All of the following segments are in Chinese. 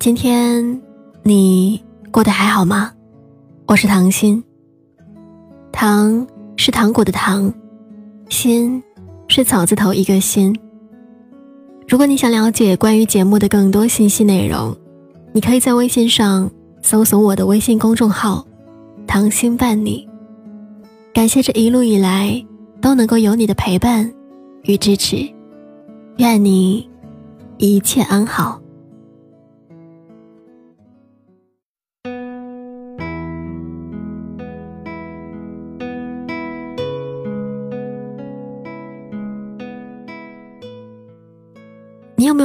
今天你过得还好吗？我是唐心。糖是糖果的糖，心是草字头一个心。如果你想了解关于节目的更多信息内容，你可以在微信上搜索我的微信公众号“糖心伴你”。感谢这一路以来都能够有你的陪伴与支持，愿你一切安好。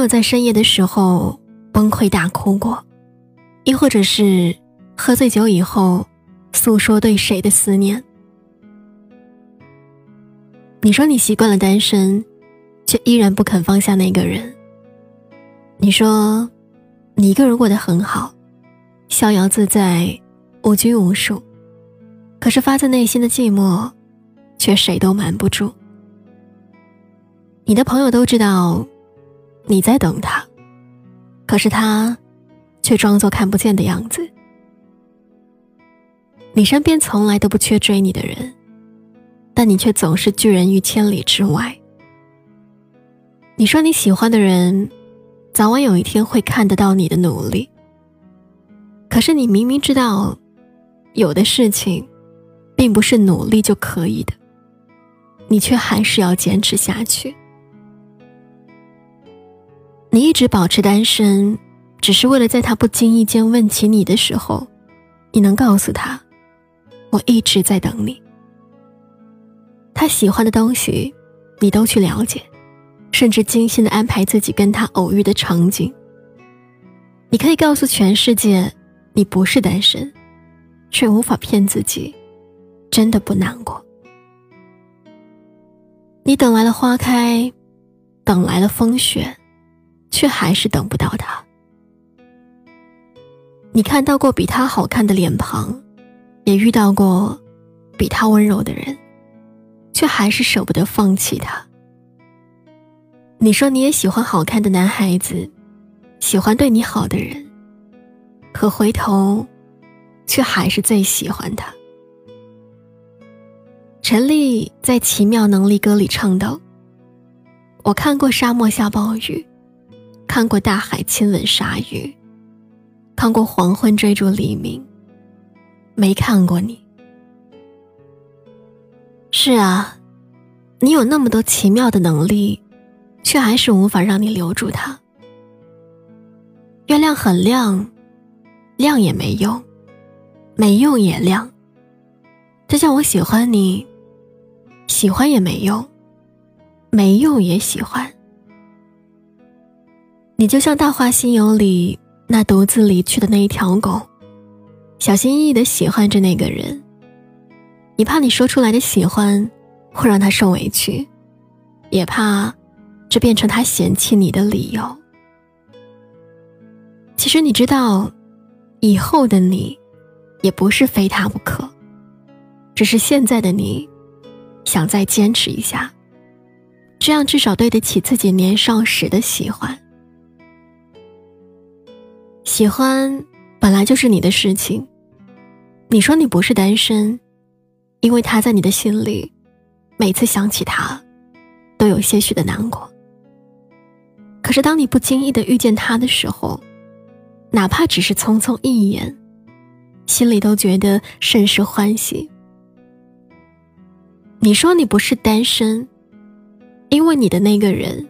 有在深夜的时候崩溃大哭过？亦或者是喝醉酒以后诉说对谁的思念？你说你习惯了单身，却依然不肯放下那个人。你说你一个人过得很好，逍遥自在，无拘无束。可是发自内心的寂寞，却谁都瞒不住。你的朋友都知道。你在等他，可是他却装作看不见的样子。你身边从来都不缺追你的人，但你却总是拒人于千里之外。你说你喜欢的人，早晚有一天会看得到你的努力。可是你明明知道，有的事情，并不是努力就可以的，你却还是要坚持下去。你一直保持单身，只是为了在他不经意间问起你的时候，你能告诉他，我一直在等你。他喜欢的东西，你都去了解，甚至精心的安排自己跟他偶遇的场景。你可以告诉全世界，你不是单身，却无法骗自己，真的不难过。你等来了花开，等来了风雪。却还是等不到他。你看到过比他好看的脸庞，也遇到过比他温柔的人，却还是舍不得放弃他。你说你也喜欢好看的男孩子，喜欢对你好的人，可回头，却还是最喜欢他。陈丽在《奇妙能力歌》里唱道：“我看过沙漠下暴雨。”看过大海亲吻鲨鱼，看过黄昏追逐黎明，没看过你。是啊，你有那么多奇妙的能力，却还是无法让你留住他。月亮很亮，亮也没用，没用也亮。就像我喜欢你，喜欢也没用，没用也喜欢。你就像《大话西游》里那独自离去的那一条狗，小心翼翼的喜欢着那个人。你怕你说出来的喜欢会让他受委屈，也怕这变成他嫌弃你的理由。其实你知道，以后的你也不是非他不可，只是现在的你想再坚持一下，这样至少对得起自己年少时的喜欢。喜欢本来就是你的事情。你说你不是单身，因为他在你的心里，每次想起他，都有些许的难过。可是当你不经意的遇见他的时候，哪怕只是匆匆一眼，心里都觉得甚是欢喜。你说你不是单身，因为你的那个人，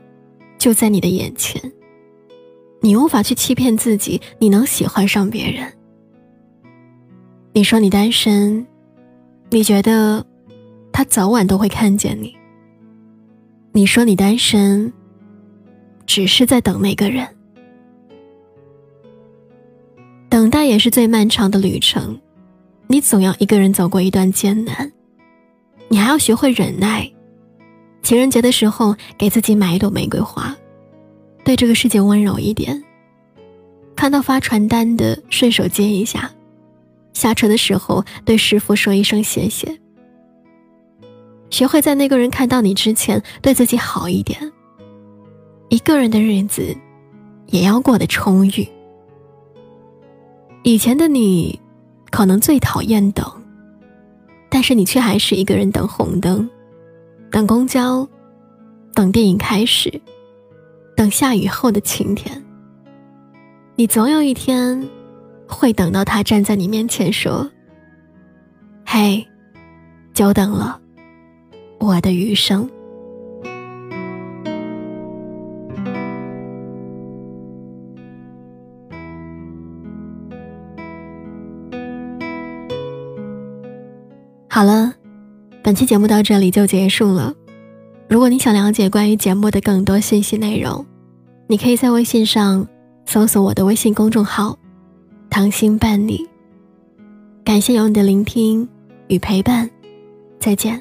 就在你的眼前。你无法去欺骗自己，你能喜欢上别人。你说你单身，你觉得他早晚都会看见你。你说你单身，只是在等那个人。等待也是最漫长的旅程，你总要一个人走过一段艰难，你还要学会忍耐。情人节的时候，给自己买一朵玫瑰花。对这个世界温柔一点。看到发传单的，顺手接一下；下车的时候，对师傅说一声谢谢。学会在那个人看到你之前，对自己好一点。一个人的日子，也要过得充裕。以前的你，可能最讨厌等，但是你却还是一个人等红灯，等公交，等电影开始，等下雨后的晴天。你总有一天，会等到他站在你面前说：“嘿，久等了，我的余生。”好了，本期节目到这里就结束了。如果你想了解关于节目的更多信息内容，你可以在微信上搜索我的微信公众号“糖心伴你”。感谢有你的聆听与陪伴，再见。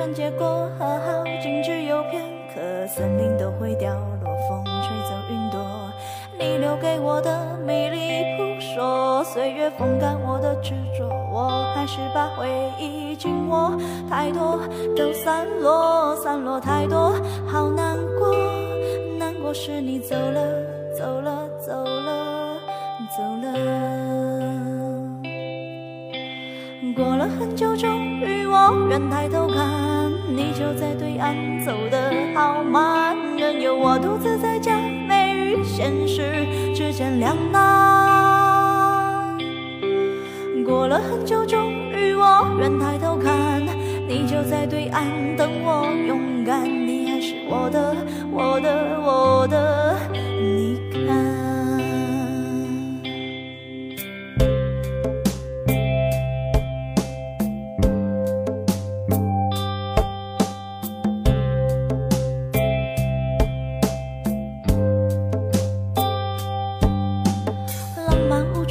路人穿街过河，好景只有片刻，森林都会掉落，风吹走云朵。你留给我的迷离扑朔，岁月风干我的执着，我还是把回忆紧握。太多都散落，散落太多，好难过，难过是你走了，走了，走了，走了。过了很久，终于我愿抬头看，你就在对岸，走得好慢，任由我独自在假寐与现实之间两难。过了很久，终于我愿抬头看，你就在对岸等我勇敢，你还是我的，我的，我的，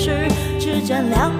是，只占两。